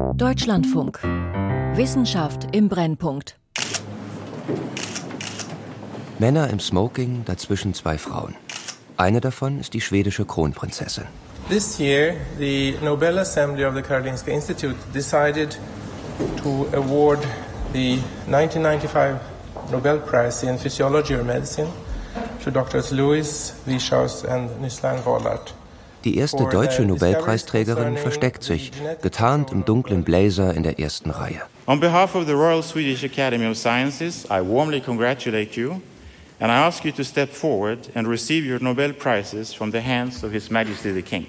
Deutschlandfunk. Wissenschaft im Brennpunkt. Männer im Smoking, dazwischen zwei Frauen. Eine davon ist die schwedische Kronprinzessin. This year, the Nobel Assembly of the Karolinska Institute decided to award the 1995 Nobel Prize in Physiology or Medicine to Drs. Lewis, Wischaus and Nüsslein Wollert. Die erste deutsche Nobelpreisträgerin versteckt sich, getarnt im dunklen Blazer in der ersten Reihe. On behalf of the Royal Swedish Academy of Sciences, I warmly congratulate you and I ask you to step forward and receive your Nobel Prizes from the hands of His Majesty the King.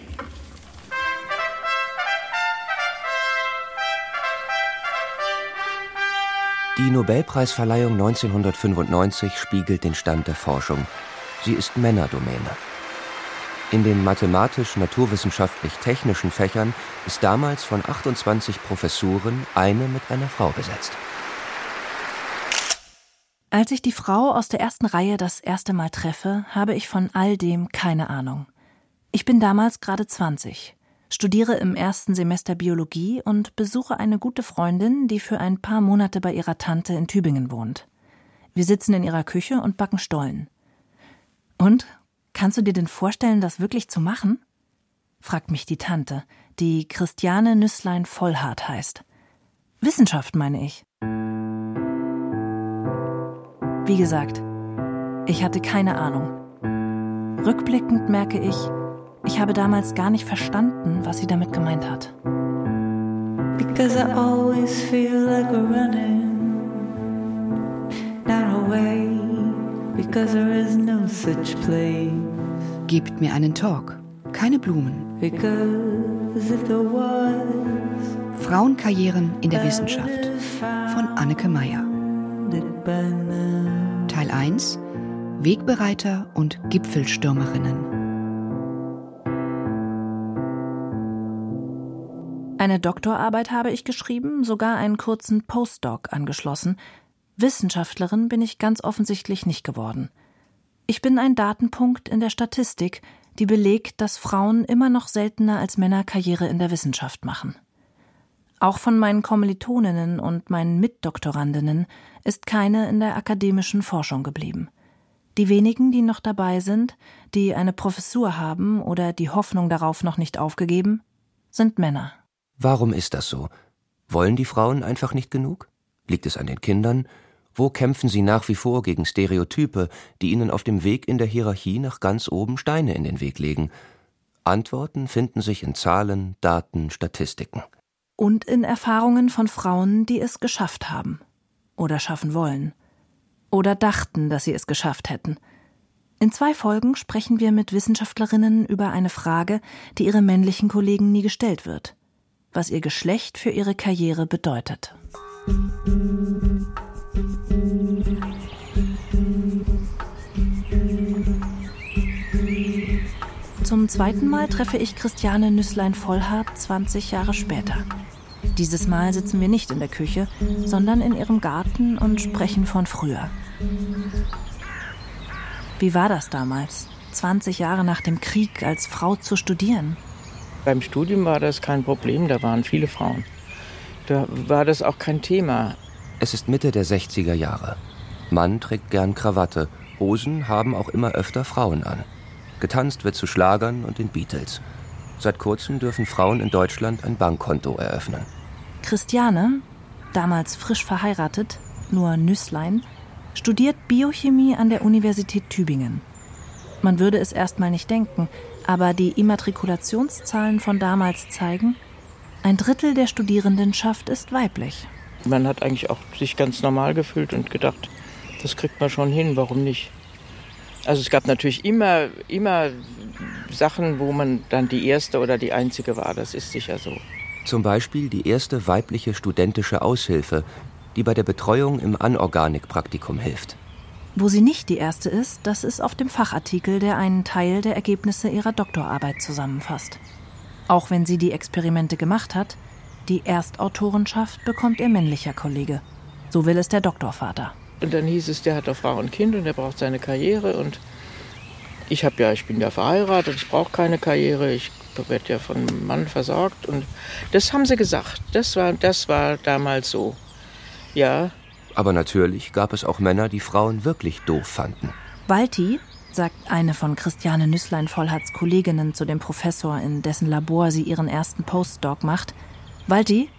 Die Nobelpreisverleihung 1995 spiegelt den Stand der Forschung. Sie ist Männerdomäne. In den mathematisch-naturwissenschaftlich-technischen Fächern ist damals von 28 Professuren eine mit einer Frau besetzt. Als ich die Frau aus der ersten Reihe das erste Mal treffe, habe ich von all dem keine Ahnung. Ich bin damals gerade 20, studiere im ersten Semester Biologie und besuche eine gute Freundin, die für ein paar Monate bei ihrer Tante in Tübingen wohnt. Wir sitzen in ihrer Küche und backen Stollen. Und Kannst du dir denn vorstellen, das wirklich zu machen? fragt mich die Tante, die Christiane Nüsslein Vollhardt heißt. Wissenschaft meine ich. Wie gesagt, ich hatte keine Ahnung. Rückblickend merke ich, ich habe damals gar nicht verstanden, was sie damit gemeint hat. Because I always feel like running down away because there is no such place. Gebt mir einen Talk, keine Blumen. Frauenkarrieren in der Wissenschaft von Anneke Meyer. Teil 1 Wegbereiter und Gipfelstürmerinnen. Eine Doktorarbeit habe ich geschrieben, sogar einen kurzen Postdoc angeschlossen, Wissenschaftlerin bin ich ganz offensichtlich nicht geworden. Ich bin ein Datenpunkt in der Statistik, die belegt, dass Frauen immer noch seltener als Männer Karriere in der Wissenschaft machen. Auch von meinen Kommilitoninnen und meinen Mitdoktorandinnen ist keine in der akademischen Forschung geblieben. Die wenigen, die noch dabei sind, die eine Professur haben oder die Hoffnung darauf noch nicht aufgegeben, sind Männer. Warum ist das so? Wollen die Frauen einfach nicht genug? Liegt es an den Kindern? Wo kämpfen sie nach wie vor gegen Stereotype, die ihnen auf dem Weg in der Hierarchie nach ganz oben Steine in den Weg legen? Antworten finden sich in Zahlen, Daten, Statistiken. Und in Erfahrungen von Frauen, die es geschafft haben. Oder schaffen wollen. Oder dachten, dass sie es geschafft hätten. In zwei Folgen sprechen wir mit Wissenschaftlerinnen über eine Frage, die ihre männlichen Kollegen nie gestellt wird. Was ihr Geschlecht für ihre Karriere bedeutet. Zum zweiten Mal treffe ich Christiane Nüsslein-Vollhardt 20 Jahre später. Dieses Mal sitzen wir nicht in der Küche, sondern in ihrem Garten und sprechen von früher. Wie war das damals, 20 Jahre nach dem Krieg als Frau zu studieren? Beim Studium war das kein Problem, da waren viele Frauen. Da war das auch kein Thema. Es ist Mitte der 60er Jahre. Mann trägt gern Krawatte, Hosen haben auch immer öfter Frauen an. Getanzt wird zu Schlagern und den Beatles. Seit kurzem dürfen Frauen in Deutschland ein Bankkonto eröffnen. Christiane, damals frisch verheiratet, nur Nüsslein, studiert Biochemie an der Universität Tübingen. Man würde es erstmal nicht denken, aber die Immatrikulationszahlen von damals zeigen, ein Drittel der Studierendenschaft ist weiblich. Man hat eigentlich auch sich ganz normal gefühlt und gedacht, das kriegt man schon hin, warum nicht? Also es gab natürlich immer, immer Sachen, wo man dann die erste oder die einzige war, das ist sicher so. Zum Beispiel die erste weibliche studentische Aushilfe, die bei der Betreuung im Anorganik-Praktikum hilft. Wo sie nicht die erste ist, das ist auf dem Fachartikel, der einen Teil der Ergebnisse ihrer Doktorarbeit zusammenfasst. Auch wenn sie die Experimente gemacht hat, die Erstautorenschaft bekommt ihr männlicher Kollege. So will es der Doktorvater. Und dann hieß es, der hat doch Frau und Kind und der braucht seine Karriere. Und ich habe ja, ich bin ja verheiratet, ich brauche keine Karriere, ich wird ja von Mann versorgt. Und das haben sie gesagt. Das war, das war damals so. Ja. Aber natürlich gab es auch Männer, die Frauen wirklich doof fanden. Walti, sagt eine von Christiane Nüsslein-Vollhards Kolleginnen zu dem Professor, in dessen Labor sie ihren ersten Postdoc macht. Walti,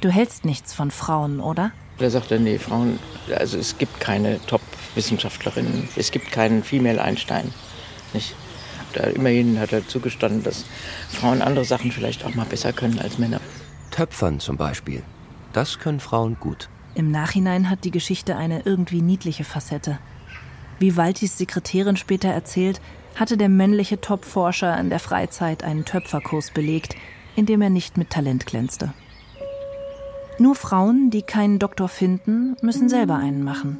du hältst nichts von Frauen, oder? Da sagt er, nee, Frauen, also es gibt keine Top-Wissenschaftlerinnen, es gibt keinen Female Einstein. Nicht? Da, immerhin hat er zugestanden, dass Frauen andere Sachen vielleicht auch mal besser können als Männer. Töpfern zum Beispiel. Das können Frauen gut. Im Nachhinein hat die Geschichte eine irgendwie niedliche Facette. Wie Waltis Sekretärin später erzählt, hatte der männliche Top-Forscher in der Freizeit einen Töpferkurs belegt, in dem er nicht mit Talent glänzte. Nur Frauen, die keinen Doktor finden, müssen selber einen machen.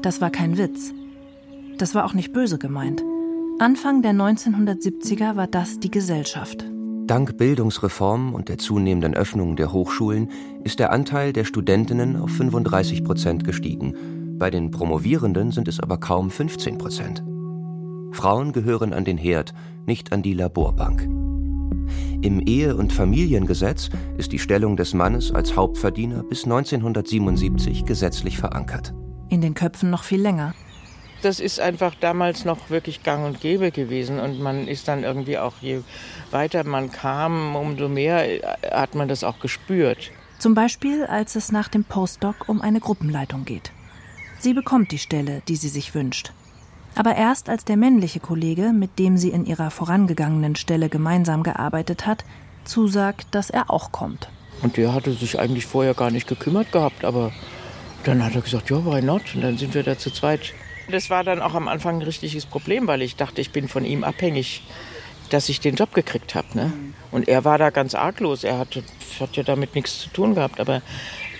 Das war kein Witz. Das war auch nicht böse gemeint. Anfang der 1970er war das die Gesellschaft. Dank Bildungsreformen und der zunehmenden Öffnung der Hochschulen ist der Anteil der Studentinnen auf 35 Prozent gestiegen. Bei den Promovierenden sind es aber kaum 15 Prozent. Frauen gehören an den Herd, nicht an die Laborbank. Im Ehe- und Familiengesetz ist die Stellung des Mannes als Hauptverdiener bis 1977 gesetzlich verankert. In den Köpfen noch viel länger. Das ist einfach damals noch wirklich gang und gäbe gewesen und man ist dann irgendwie auch, je weiter man kam, umso mehr hat man das auch gespürt. Zum Beispiel, als es nach dem Postdoc um eine Gruppenleitung geht. Sie bekommt die Stelle, die sie sich wünscht aber erst als der männliche Kollege, mit dem sie in ihrer vorangegangenen Stelle gemeinsam gearbeitet hat, zusagt, dass er auch kommt. Und der hatte sich eigentlich vorher gar nicht gekümmert gehabt, aber dann hat er gesagt, ja, why not? Und dann sind wir da zu zweit. Das war dann auch am Anfang ein richtiges Problem, weil ich dachte, ich bin von ihm abhängig, dass ich den Job gekriegt habe. Ne? Und er war da ganz arglos. Er hatte, hat ja damit nichts zu tun gehabt. Aber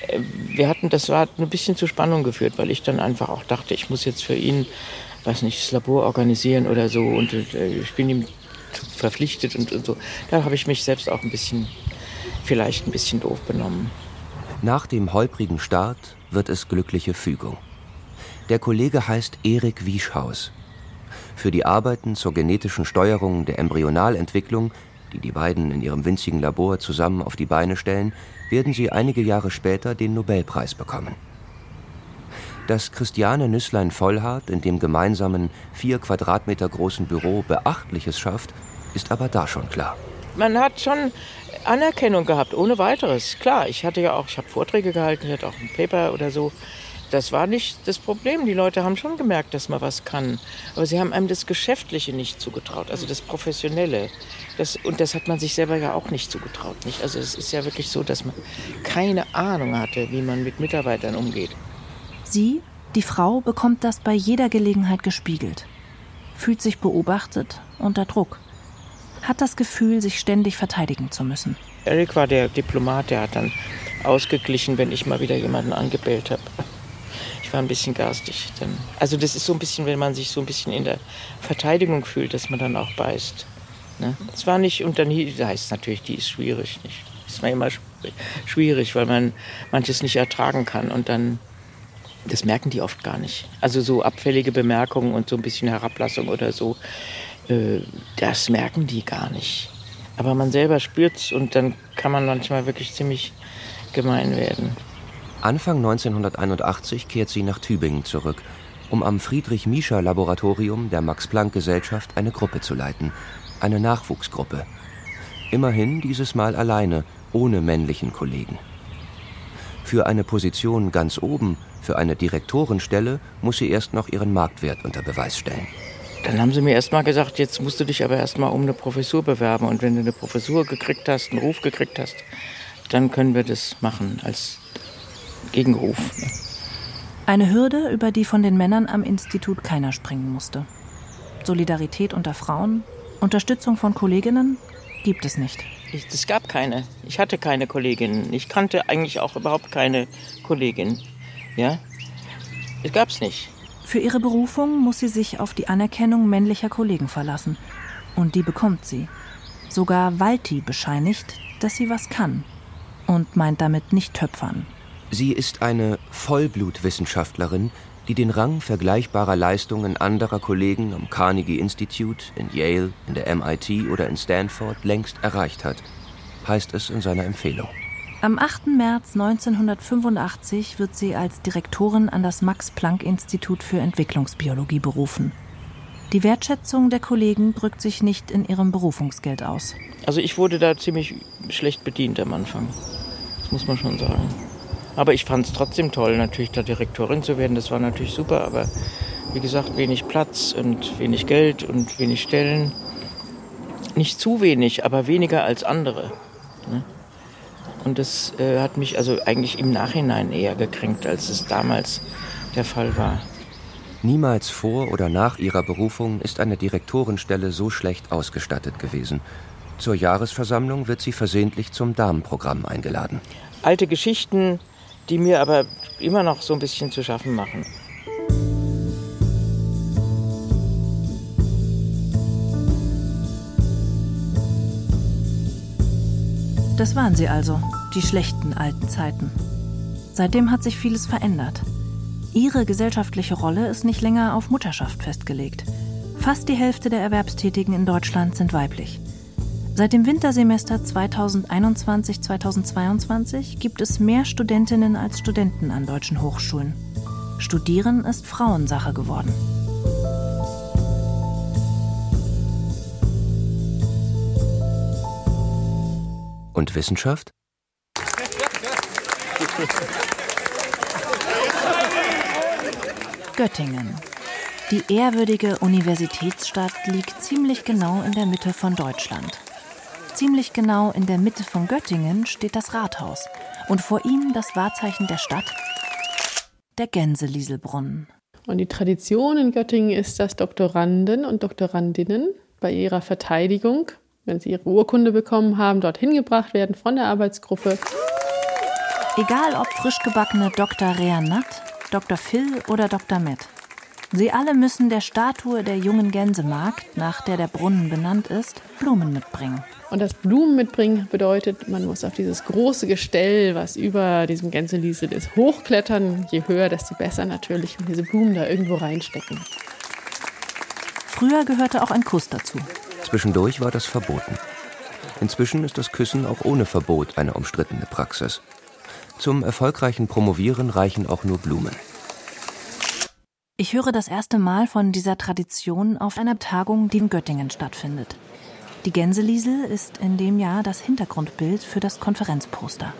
äh, wir hatten, das war ein bisschen zu Spannung geführt, weil ich dann einfach auch dachte, ich muss jetzt für ihn weiß nicht, das Labor organisieren oder so und äh, ich bin ihm verpflichtet und, und so. Da habe ich mich selbst auch ein bisschen, vielleicht ein bisschen doof benommen. Nach dem holprigen Start wird es glückliche Fügung. Der Kollege heißt Erik Wieschhaus. Für die Arbeiten zur genetischen Steuerung der Embryonalentwicklung, die die beiden in ihrem winzigen Labor zusammen auf die Beine stellen, werden sie einige Jahre später den Nobelpreis bekommen. Dass Christiane Nüsslein-Vollhardt in dem gemeinsamen vier Quadratmeter großen Büro Beachtliches schafft, ist aber da schon klar. Man hat schon Anerkennung gehabt, ohne weiteres. Klar, ich hatte ja auch, ich habe Vorträge gehalten, ich hatte auch ein Paper oder so. Das war nicht das Problem. Die Leute haben schon gemerkt, dass man was kann. Aber sie haben einem das Geschäftliche nicht zugetraut, also das Professionelle. Das, und das hat man sich selber ja auch nicht zugetraut. Nicht? Also es ist ja wirklich so, dass man keine Ahnung hatte, wie man mit Mitarbeitern umgeht. Sie, die Frau, bekommt das bei jeder Gelegenheit gespiegelt, fühlt sich beobachtet, unter Druck, hat das Gefühl, sich ständig verteidigen zu müssen. Eric war der Diplomat, der hat dann ausgeglichen, wenn ich mal wieder jemanden angebellt habe. Ich war ein bisschen garstig. Dann. Also das ist so ein bisschen, wenn man sich so ein bisschen in der Verteidigung fühlt, dass man dann auch beißt. Ne? War nicht, und dann heißt es natürlich, die ist schwierig. Nicht? Das ist immer schwierig, weil man manches nicht ertragen kann. Und dann das merken die oft gar nicht. Also so abfällige Bemerkungen und so ein bisschen Herablassung oder so, äh, das merken die gar nicht. Aber man selber spürt es und dann kann man manchmal wirklich ziemlich gemein werden. Anfang 1981 kehrt sie nach Tübingen zurück, um am Friedrich-Miescher-Laboratorium der Max-Planck-Gesellschaft eine Gruppe zu leiten, eine Nachwuchsgruppe. Immerhin dieses Mal alleine, ohne männlichen Kollegen. Für eine Position ganz oben für eine Direktorenstelle muss sie erst noch ihren Marktwert unter Beweis stellen. Dann haben sie mir erst mal gesagt, jetzt musst du dich aber erst mal um eine Professur bewerben. Und wenn du eine Professur gekriegt hast, einen Ruf gekriegt hast, dann können wir das machen als Gegenruf. Eine Hürde, über die von den Männern am Institut keiner springen musste. Solidarität unter Frauen, Unterstützung von Kolleginnen gibt es nicht. Es gab keine. Ich hatte keine Kolleginnen. Ich kannte eigentlich auch überhaupt keine Kollegin. Ja? Das gab's nicht. Für ihre Berufung muss sie sich auf die Anerkennung männlicher Kollegen verlassen. Und die bekommt sie. Sogar Walti bescheinigt, dass sie was kann. Und meint damit nicht töpfern. Sie ist eine Vollblutwissenschaftlerin, die den Rang vergleichbarer Leistungen anderer Kollegen am Carnegie Institute, in Yale, in der MIT oder in Stanford längst erreicht hat, heißt es in seiner Empfehlung. Am 8. März 1985 wird sie als Direktorin an das Max-Planck-Institut für Entwicklungsbiologie berufen. Die Wertschätzung der Kollegen drückt sich nicht in ihrem Berufungsgeld aus. Also ich wurde da ziemlich schlecht bedient am Anfang. Das muss man schon sagen. Aber ich fand es trotzdem toll, natürlich da Direktorin zu werden. Das war natürlich super, aber wie gesagt, wenig Platz und wenig Geld und wenig Stellen. Nicht zu wenig, aber weniger als andere. Ne? Und das äh, hat mich also eigentlich im Nachhinein eher gekränkt, als es damals der Fall war. Niemals vor oder nach ihrer Berufung ist eine Direktorenstelle so schlecht ausgestattet gewesen. Zur Jahresversammlung wird sie versehentlich zum Damenprogramm eingeladen. Alte Geschichten, die mir aber immer noch so ein bisschen zu schaffen machen. Das waren sie also, die schlechten alten Zeiten. Seitdem hat sich vieles verändert. Ihre gesellschaftliche Rolle ist nicht länger auf Mutterschaft festgelegt. Fast die Hälfte der Erwerbstätigen in Deutschland sind weiblich. Seit dem Wintersemester 2021-2022 gibt es mehr Studentinnen als Studenten an deutschen Hochschulen. Studieren ist Frauensache geworden. Und Wissenschaft? Göttingen. Die ehrwürdige Universitätsstadt liegt ziemlich genau in der Mitte von Deutschland. Ziemlich genau in der Mitte von Göttingen steht das Rathaus und vor ihm das Wahrzeichen der Stadt, der Gänselieselbrunnen. Und die Tradition in Göttingen ist, dass Doktoranden und Doktorandinnen bei ihrer Verteidigung, wenn sie ihre Urkunde bekommen haben, dorthin gebracht werden von der Arbeitsgruppe. Egal ob frisch gebackene Dr. Reanat, Dr. Phil oder Dr. Matt. Sie alle müssen der Statue der jungen Gänsemarkt, nach der der Brunnen benannt ist, Blumen mitbringen. Und das Blumen mitbringen bedeutet, man muss auf dieses große Gestell, was über diesem Gänseliesel ist, hochklettern. Je höher, desto besser natürlich und diese Blumen da irgendwo reinstecken. Früher gehörte auch ein Kuss dazu. Zwischendurch war das verboten. Inzwischen ist das Küssen auch ohne Verbot eine umstrittene Praxis. Zum erfolgreichen Promovieren reichen auch nur Blumen. Ich höre das erste Mal von dieser Tradition auf einer Tagung, die in Göttingen stattfindet. Die Gänseliesel ist in dem Jahr das Hintergrundbild für das Konferenzposter.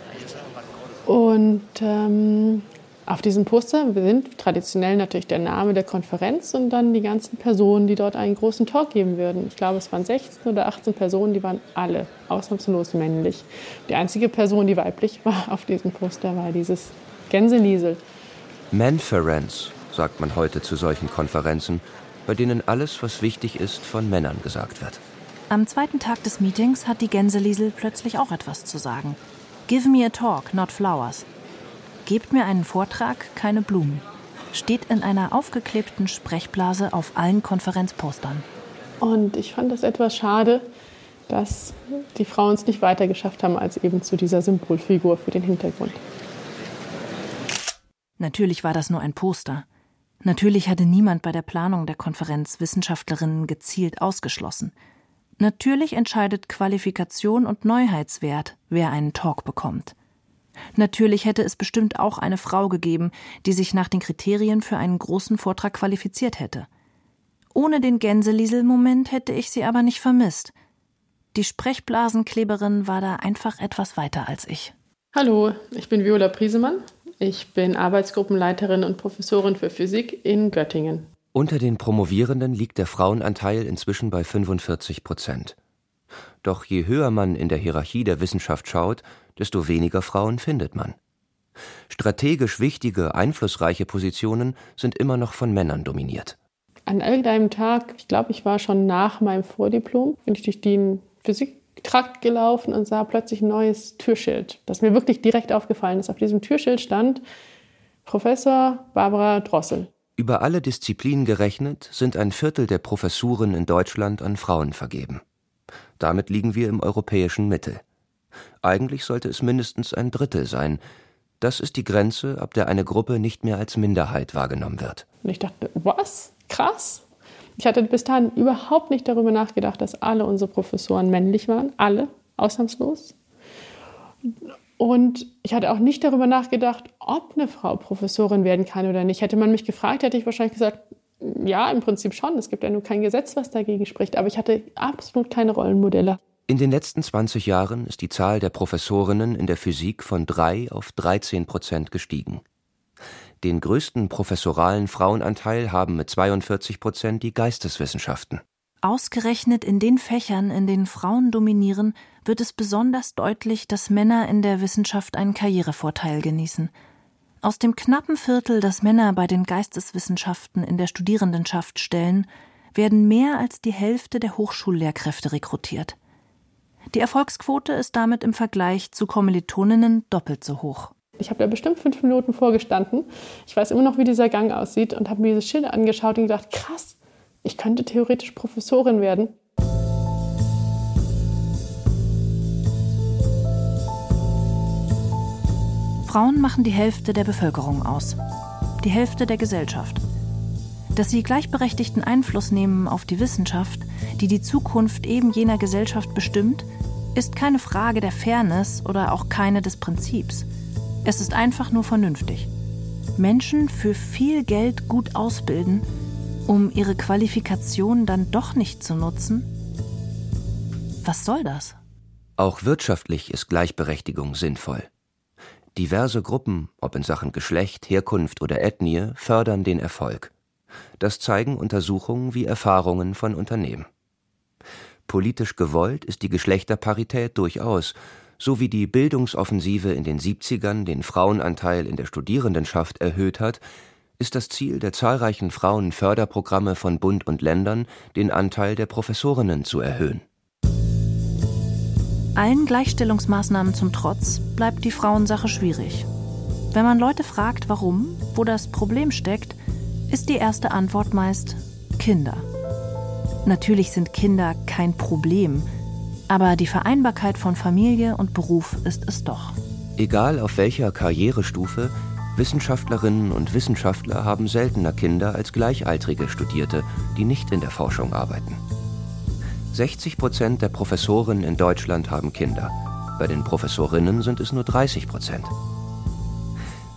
Und ähm, auf diesem Poster sind traditionell natürlich der Name der Konferenz und dann die ganzen Personen, die dort einen großen Talk geben würden. Ich glaube, es waren 16 oder 18 Personen, die waren alle ausnahmslos männlich. Die einzige Person, die weiblich war auf diesem Poster, war dieses Gänseliesel. Manference, sagt man heute zu solchen Konferenzen, bei denen alles, was wichtig ist, von Männern gesagt wird. Am zweiten Tag des Meetings hat die Gänseliesel plötzlich auch etwas zu sagen. Give me a talk, not flowers. Gebt mir einen Vortrag, keine Blumen. Steht in einer aufgeklebten Sprechblase auf allen Konferenzpostern. Und ich fand das etwas schade, dass die Frauen es nicht weiter geschafft haben als eben zu dieser Symbolfigur für den Hintergrund. Natürlich war das nur ein Poster. Natürlich hatte niemand bei der Planung der Konferenz Wissenschaftlerinnen gezielt ausgeschlossen. Natürlich entscheidet Qualifikation und Neuheitswert, wer einen Talk bekommt. Natürlich hätte es bestimmt auch eine Frau gegeben, die sich nach den Kriterien für einen großen Vortrag qualifiziert hätte. Ohne den Gänseliesel-Moment hätte ich sie aber nicht vermisst. Die Sprechblasenkleberin war da einfach etwas weiter als ich. Hallo, ich bin Viola Priesemann. Ich bin Arbeitsgruppenleiterin und Professorin für Physik in Göttingen. Unter den Promovierenden liegt der Frauenanteil inzwischen bei 45 Prozent. Doch je höher man in der Hierarchie der Wissenschaft schaut, desto weniger Frauen findet man. Strategisch wichtige, einflussreiche Positionen sind immer noch von Männern dominiert. An irgendeinem Tag, ich glaube, ich war schon nach meinem Vordiplom, bin ich durch den Physiktrakt gelaufen und sah plötzlich ein neues Türschild, das mir wirklich direkt aufgefallen ist. Auf diesem Türschild stand Professor Barbara Drossel. Über alle Disziplinen gerechnet sind ein Viertel der Professuren in Deutschland an Frauen vergeben. Damit liegen wir im europäischen Mittel. Eigentlich sollte es mindestens ein Drittel sein. Das ist die Grenze, ab der eine Gruppe nicht mehr als Minderheit wahrgenommen wird. Und ich dachte, was? Krass. Ich hatte bis dahin überhaupt nicht darüber nachgedacht, dass alle unsere Professoren männlich waren. Alle, ausnahmslos. Und ich hatte auch nicht darüber nachgedacht, ob eine Frau Professorin werden kann oder nicht. Hätte man mich gefragt, hätte ich wahrscheinlich gesagt, ja, im Prinzip schon. Es gibt ja nur kein Gesetz, was dagegen spricht. Aber ich hatte absolut keine Rollenmodelle. In den letzten 20 Jahren ist die Zahl der Professorinnen in der Physik von 3 auf 13 Prozent gestiegen. Den größten professoralen Frauenanteil haben mit 42 Prozent die Geisteswissenschaften. Ausgerechnet in den Fächern, in denen Frauen dominieren, wird es besonders deutlich, dass Männer in der Wissenschaft einen Karrierevorteil genießen. Aus dem knappen Viertel, das Männer bei den Geisteswissenschaften in der Studierendenschaft stellen, werden mehr als die Hälfte der Hochschullehrkräfte rekrutiert. Die Erfolgsquote ist damit im Vergleich zu Kommilitoninnen doppelt so hoch. Ich habe da bestimmt fünf Minuten vorgestanden. Ich weiß immer noch, wie dieser Gang aussieht und habe mir dieses Schild angeschaut und gedacht, krass, ich könnte theoretisch Professorin werden. Frauen machen die Hälfte der Bevölkerung aus, die Hälfte der Gesellschaft. Dass sie gleichberechtigten Einfluss nehmen auf die Wissenschaft, die die Zukunft eben jener Gesellschaft bestimmt, ist keine Frage der Fairness oder auch keine des Prinzips. Es ist einfach nur vernünftig. Menschen für viel Geld gut ausbilden, um ihre Qualifikation dann doch nicht zu nutzen? Was soll das? Auch wirtschaftlich ist Gleichberechtigung sinnvoll. Diverse Gruppen, ob in Sachen Geschlecht, Herkunft oder Ethnie, fördern den Erfolg. Das zeigen Untersuchungen wie Erfahrungen von Unternehmen. Politisch gewollt ist die Geschlechterparität durchaus, so wie die Bildungsoffensive in den 70ern den Frauenanteil in der Studierendenschaft erhöht hat, ist das Ziel der zahlreichen Frauenförderprogramme von Bund und Ländern, den Anteil der Professorinnen zu erhöhen. Allen Gleichstellungsmaßnahmen zum Trotz bleibt die Frauensache schwierig. Wenn man Leute fragt, warum, wo das Problem steckt, ist die erste Antwort meist Kinder. Natürlich sind Kinder kein Problem, aber die Vereinbarkeit von Familie und Beruf ist es doch. Egal auf welcher Karrierestufe, Wissenschaftlerinnen und Wissenschaftler haben seltener Kinder als gleichaltrige Studierte, die nicht in der Forschung arbeiten. 60 Prozent der Professoren in Deutschland haben Kinder. Bei den Professorinnen sind es nur 30 Prozent.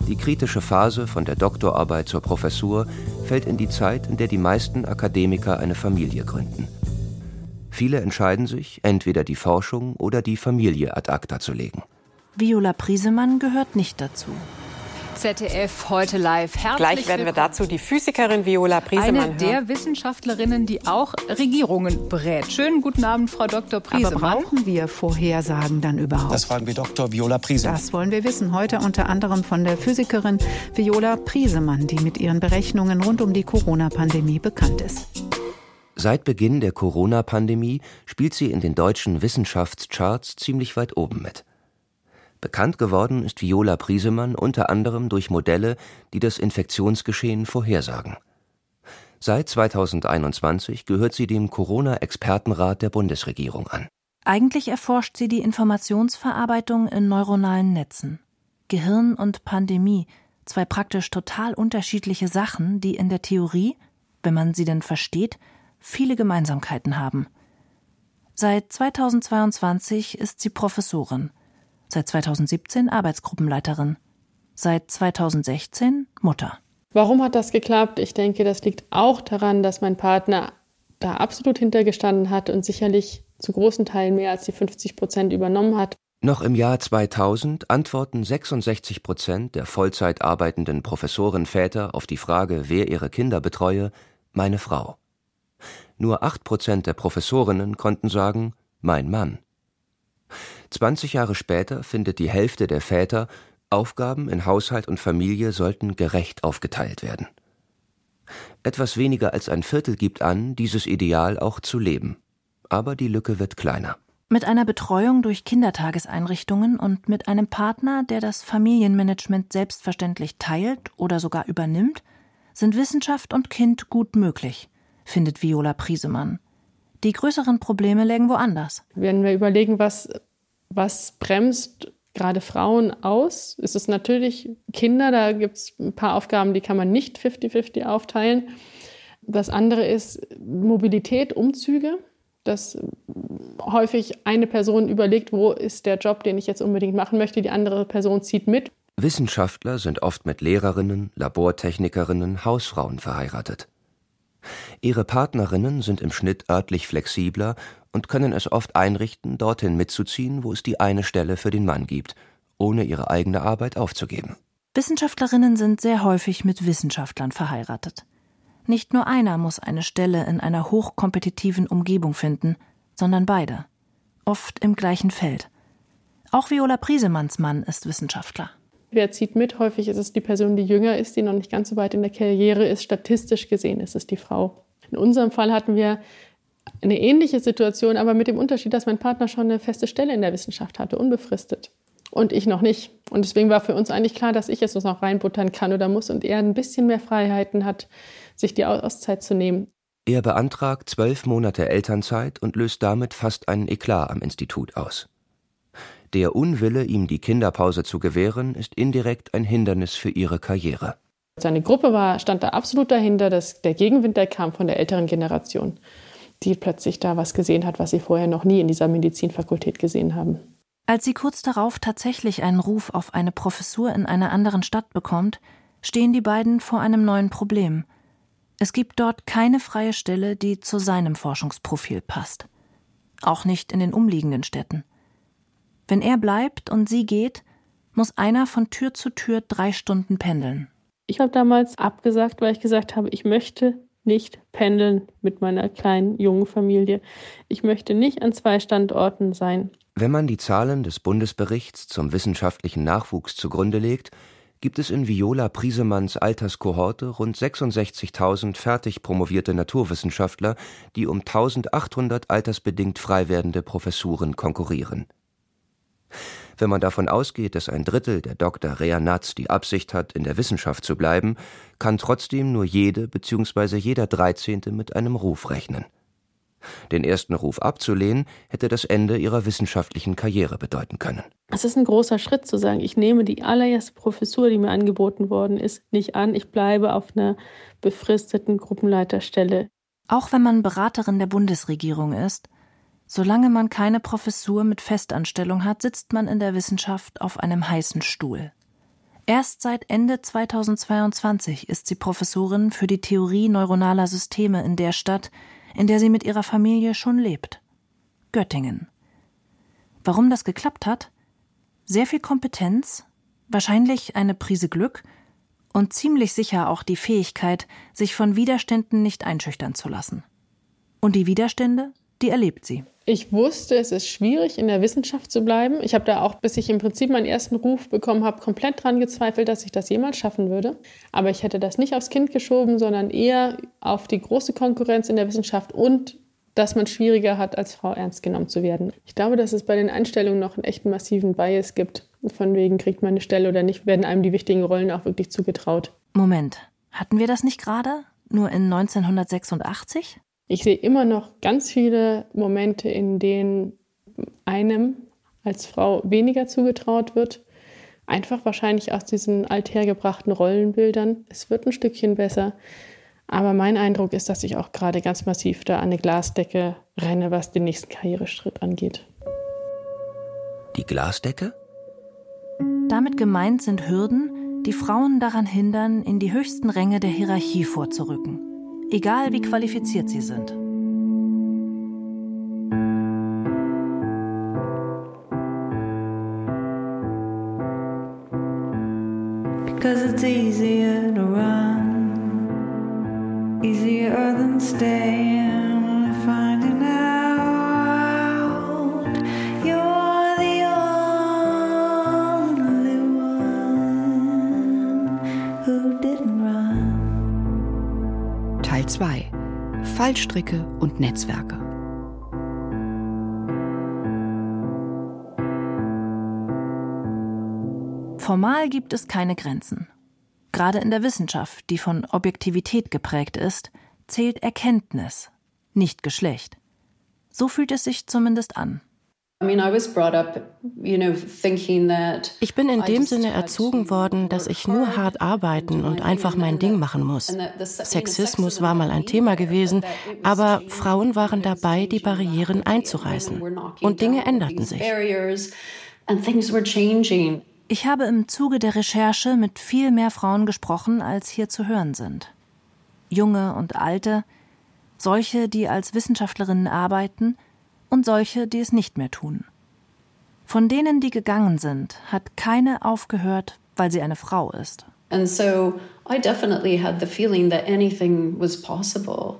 Die kritische Phase von der Doktorarbeit zur Professur fällt in die Zeit, in der die meisten Akademiker eine Familie gründen. Viele entscheiden sich, entweder die Forschung oder die Familie ad acta zu legen. Viola Priesemann gehört nicht dazu. ZDF heute live. Herzlich Gleich werden wir dazu die Physikerin Viola Priesemann Eine der hören. Wissenschaftlerinnen, die auch Regierungen berät. Schönen guten Abend, Frau Dr. Priesemann. Aber brauchen wir Vorhersagen dann überhaupt? Das fragen wir Dr. Viola Priesemann. Das wollen wir wissen. Heute unter anderem von der Physikerin Viola Priesemann, die mit ihren Berechnungen rund um die Corona-Pandemie bekannt ist. Seit Beginn der Corona-Pandemie spielt sie in den deutschen Wissenschaftscharts ziemlich weit oben mit. Bekannt geworden ist Viola Priesemann unter anderem durch Modelle, die das Infektionsgeschehen vorhersagen. Seit 2021 gehört sie dem Corona-Expertenrat der Bundesregierung an. Eigentlich erforscht sie die Informationsverarbeitung in neuronalen Netzen. Gehirn und Pandemie, zwei praktisch total unterschiedliche Sachen, die in der Theorie, wenn man sie denn versteht, viele Gemeinsamkeiten haben. Seit 2022 ist sie Professorin, seit 2017 Arbeitsgruppenleiterin, seit 2016 Mutter. Warum hat das geklappt? Ich denke, das liegt auch daran, dass mein Partner da absolut hintergestanden hat und sicherlich zu großen Teilen mehr als die 50 Prozent übernommen hat. Noch im Jahr 2000 antworten 66 Prozent der Vollzeit arbeitenden Professorenväter auf die Frage, wer ihre Kinder betreue, meine Frau. Nur 8 Prozent der Professorinnen konnten sagen, mein Mann. 20 Jahre später findet die Hälfte der Väter, Aufgaben in Haushalt und Familie sollten gerecht aufgeteilt werden. Etwas weniger als ein Viertel gibt an, dieses Ideal auch zu leben. Aber die Lücke wird kleiner. Mit einer Betreuung durch Kindertageseinrichtungen und mit einem Partner, der das Familienmanagement selbstverständlich teilt oder sogar übernimmt, sind Wissenschaft und Kind gut möglich, findet Viola Priesemann. Die größeren Probleme lägen woanders. Wenn wir überlegen, was, was bremst gerade Frauen aus. Es ist natürlich Kinder, da gibt es ein paar Aufgaben, die kann man nicht 50-50 aufteilen. Das andere ist Mobilität, Umzüge, dass häufig eine Person überlegt, wo ist der Job, den ich jetzt unbedingt machen möchte, die andere Person zieht mit. Wissenschaftler sind oft mit Lehrerinnen, Labortechnikerinnen, Hausfrauen verheiratet. Ihre Partnerinnen sind im Schnitt örtlich flexibler und können es oft einrichten, dorthin mitzuziehen, wo es die eine Stelle für den Mann gibt, ohne ihre eigene Arbeit aufzugeben. Wissenschaftlerinnen sind sehr häufig mit Wissenschaftlern verheiratet. Nicht nur einer muss eine Stelle in einer hochkompetitiven Umgebung finden, sondern beide. Oft im gleichen Feld. Auch Viola Priesemanns Mann ist Wissenschaftler. Wer zieht mit? Häufig ist es die Person, die jünger ist, die noch nicht ganz so weit in der Karriere ist. Statistisch gesehen ist es die Frau. In unserem Fall hatten wir eine ähnliche Situation, aber mit dem Unterschied, dass mein Partner schon eine feste Stelle in der Wissenschaft hatte, unbefristet. Und ich noch nicht. Und deswegen war für uns eigentlich klar, dass ich jetzt noch reinbuttern kann oder muss und er ein bisschen mehr Freiheiten hat, sich die Auszeit zu nehmen. Er beantragt zwölf Monate Elternzeit und löst damit fast einen Eklat am Institut aus. Der Unwille, ihm die Kinderpause zu gewähren, ist indirekt ein Hindernis für ihre Karriere. Seine Gruppe war, stand da absolut dahinter, dass der Gegenwind, der kam von der älteren Generation, die plötzlich da was gesehen hat, was sie vorher noch nie in dieser Medizinfakultät gesehen haben. Als sie kurz darauf tatsächlich einen Ruf auf eine Professur in einer anderen Stadt bekommt, stehen die beiden vor einem neuen Problem. Es gibt dort keine freie Stelle, die zu seinem Forschungsprofil passt. Auch nicht in den umliegenden Städten. Wenn er bleibt und sie geht, muss einer von Tür zu Tür drei Stunden pendeln. Ich habe damals abgesagt, weil ich gesagt habe, ich möchte nicht pendeln mit meiner kleinen jungen Familie. Ich möchte nicht an zwei Standorten sein. Wenn man die Zahlen des Bundesberichts zum wissenschaftlichen Nachwuchs zugrunde legt, gibt es in Viola Priesemanns Alterskohorte rund 66.000 fertig promovierte Naturwissenschaftler, die um 1800 altersbedingt frei werdende Professuren konkurrieren. Wenn man davon ausgeht, dass ein Drittel der Dr. Rea Natz die Absicht hat, in der Wissenschaft zu bleiben, kann trotzdem nur jede bzw. jeder Dreizehnte mit einem Ruf rechnen. Den ersten Ruf abzulehnen, hätte das Ende ihrer wissenschaftlichen Karriere bedeuten können. Es ist ein großer Schritt zu sagen, ich nehme die allererste Professur, die mir angeboten worden ist, nicht an. Ich bleibe auf einer befristeten Gruppenleiterstelle. Auch wenn man Beraterin der Bundesregierung ist, Solange man keine Professur mit Festanstellung hat, sitzt man in der Wissenschaft auf einem heißen Stuhl. Erst seit Ende 2022 ist sie Professorin für die Theorie neuronaler Systeme in der Stadt, in der sie mit ihrer Familie schon lebt. Göttingen. Warum das geklappt hat? Sehr viel Kompetenz, wahrscheinlich eine Prise Glück und ziemlich sicher auch die Fähigkeit, sich von Widerständen nicht einschüchtern zu lassen. Und die Widerstände, die erlebt sie. Ich wusste, es ist schwierig, in der Wissenschaft zu bleiben. Ich habe da auch, bis ich im Prinzip meinen ersten Ruf bekommen habe, komplett dran gezweifelt, dass ich das jemals schaffen würde. Aber ich hätte das nicht aufs Kind geschoben, sondern eher auf die große Konkurrenz in der Wissenschaft und dass man schwieriger hat, als Frau ernst genommen zu werden. Ich glaube, dass es bei den Einstellungen noch einen echten massiven Bias gibt. Von wegen kriegt man eine Stelle oder nicht, werden einem die wichtigen Rollen auch wirklich zugetraut. Moment, hatten wir das nicht gerade? Nur in 1986? Ich sehe immer noch ganz viele Momente, in denen einem als Frau weniger zugetraut wird. Einfach wahrscheinlich aus diesen althergebrachten Rollenbildern. Es wird ein Stückchen besser. Aber mein Eindruck ist, dass ich auch gerade ganz massiv da an eine Glasdecke renne, was den nächsten Karriereschritt angeht. Die Glasdecke? Damit gemeint sind Hürden, die Frauen daran hindern, in die höchsten Ränge der Hierarchie vorzurücken egal wie qualifiziert sie sind. Because it's easier to run, easier than staying, Fallstricke und Netzwerke. Formal gibt es keine Grenzen. Gerade in der Wissenschaft, die von Objektivität geprägt ist, zählt Erkenntnis, nicht Geschlecht. So fühlt es sich zumindest an. Ich bin in dem Sinne erzogen worden, dass ich nur hart arbeiten und einfach mein Ding machen muss. Sexismus war mal ein Thema gewesen, aber Frauen waren dabei, die Barrieren einzureißen. Und Dinge änderten sich. Ich habe im Zuge der Recherche mit viel mehr Frauen gesprochen, als hier zu hören sind. Junge und alte, solche, die als Wissenschaftlerinnen arbeiten, und solche, die es nicht mehr tun. Von denen, die gegangen sind, hat keine aufgehört, weil sie eine Frau ist.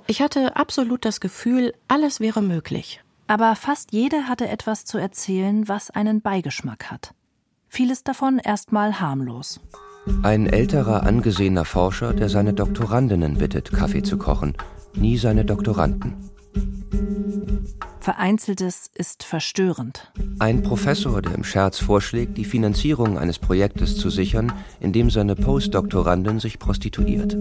Ich hatte absolut das Gefühl, alles wäre möglich. Aber fast jede hatte etwas zu erzählen, was einen Beigeschmack hat. Vieles davon erstmal harmlos. Ein älterer, angesehener Forscher, der seine Doktorandinnen bittet, Kaffee zu kochen, nie seine Doktoranden. Vereinzeltes ist verstörend. Ein Professor, der im Scherz vorschlägt, die Finanzierung eines Projektes zu sichern, indem seine Postdoktorandin sich prostituiert.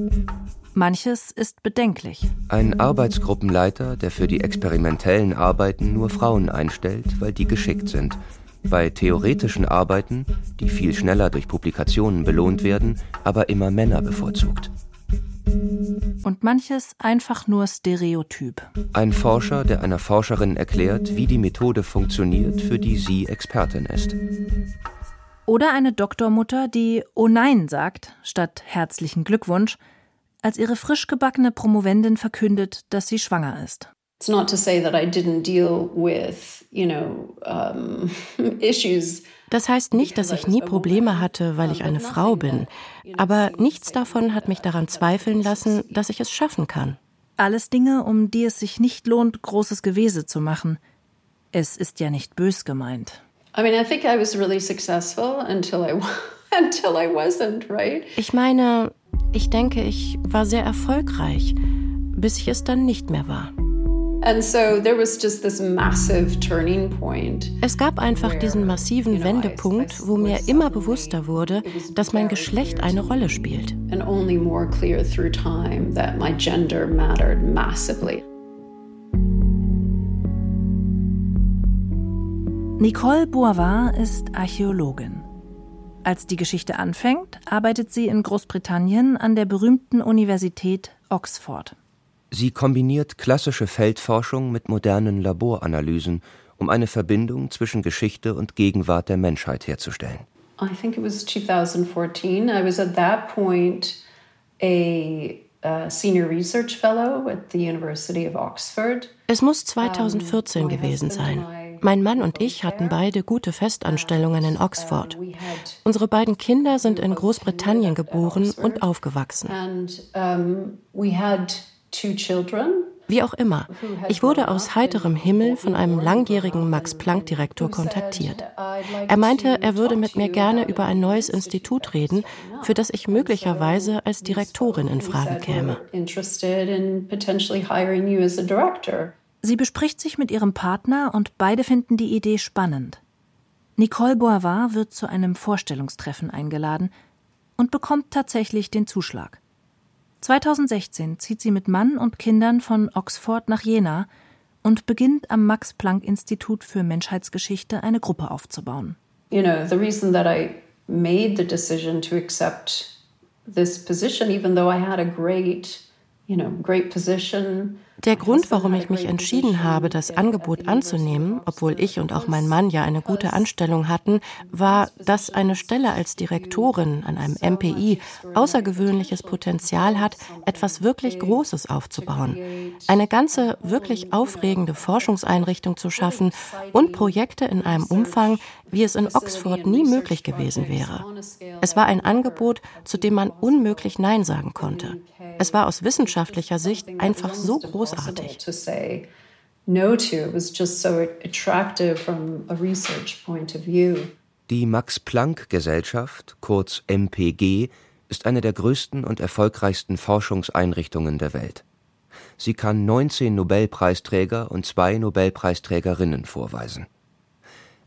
Manches ist bedenklich. Ein Arbeitsgruppenleiter, der für die experimentellen Arbeiten nur Frauen einstellt, weil die geschickt sind. Bei theoretischen Arbeiten, die viel schneller durch Publikationen belohnt werden, aber immer Männer bevorzugt und manches einfach nur Stereotyp. Ein Forscher, der einer Forscherin erklärt, wie die Methode funktioniert, für die sie Expertin ist. Oder eine Doktormutter, die Oh nein sagt, statt herzlichen Glückwunsch, als ihre frisch gebackene Promovendin verkündet, dass sie schwanger ist. It's not to say that I didn't deal with, you know, um, issues das heißt nicht, dass ich nie Probleme hatte, weil ich eine Frau bin, aber nichts davon hat mich daran zweifeln lassen, dass ich es schaffen kann. Alles Dinge, um die es sich nicht lohnt, großes Gewese zu machen. Es ist ja nicht bös gemeint. Ich meine, ich denke, ich war sehr erfolgreich, bis ich es dann nicht mehr war. Es gab einfach diesen massiven Wendepunkt, wo mir immer bewusster wurde, dass mein Geschlecht eine Rolle spielt. Nicole Bourvin ist Archäologin. Als die Geschichte anfängt, arbeitet sie in Großbritannien an der berühmten Universität Oxford. Sie kombiniert klassische Feldforschung mit modernen Laboranalysen, um eine Verbindung zwischen Geschichte und Gegenwart der Menschheit herzustellen. I think it was 2014. I was at that point a Senior Research Fellow at the University of Oxford. Es muss 2014 gewesen sein. Mein Mann und ich hatten beide gute Festanstellungen in Oxford. Unsere beiden Kinder sind in Großbritannien geboren und aufgewachsen. Wie auch immer, ich wurde aus heiterem Himmel von einem langjährigen Max-Planck-Direktor kontaktiert. Er meinte, er würde mit mir gerne über ein neues Institut reden, für das ich möglicherweise als Direktorin in Frage käme. Sie bespricht sich mit ihrem Partner und beide finden die Idee spannend. Nicole Boivin wird zu einem Vorstellungstreffen eingeladen und bekommt tatsächlich den Zuschlag. 2016 zieht sie mit Mann und Kindern von Oxford nach Jena und beginnt am Max-Planck-Institut für Menschheitsgeschichte eine Gruppe aufzubauen. You know, the reason that I made the decision to accept this position, even though I had a great, you know, great position der Grund, warum ich mich entschieden habe, das Angebot anzunehmen, obwohl ich und auch mein Mann ja eine gute Anstellung hatten, war, dass eine Stelle als Direktorin an einem MPI außergewöhnliches Potenzial hat, etwas wirklich Großes aufzubauen. Eine ganze, wirklich aufregende Forschungseinrichtung zu schaffen und Projekte in einem Umfang, wie es in Oxford nie möglich gewesen wäre. Es war ein Angebot, zu dem man unmöglich Nein sagen konnte. Es war aus wissenschaftlicher Sicht einfach so großartig. Die Max-Planck-Gesellschaft, kurz MPG, ist eine der größten und erfolgreichsten Forschungseinrichtungen der Welt. Sie kann 19 Nobelpreisträger und zwei Nobelpreisträgerinnen vorweisen.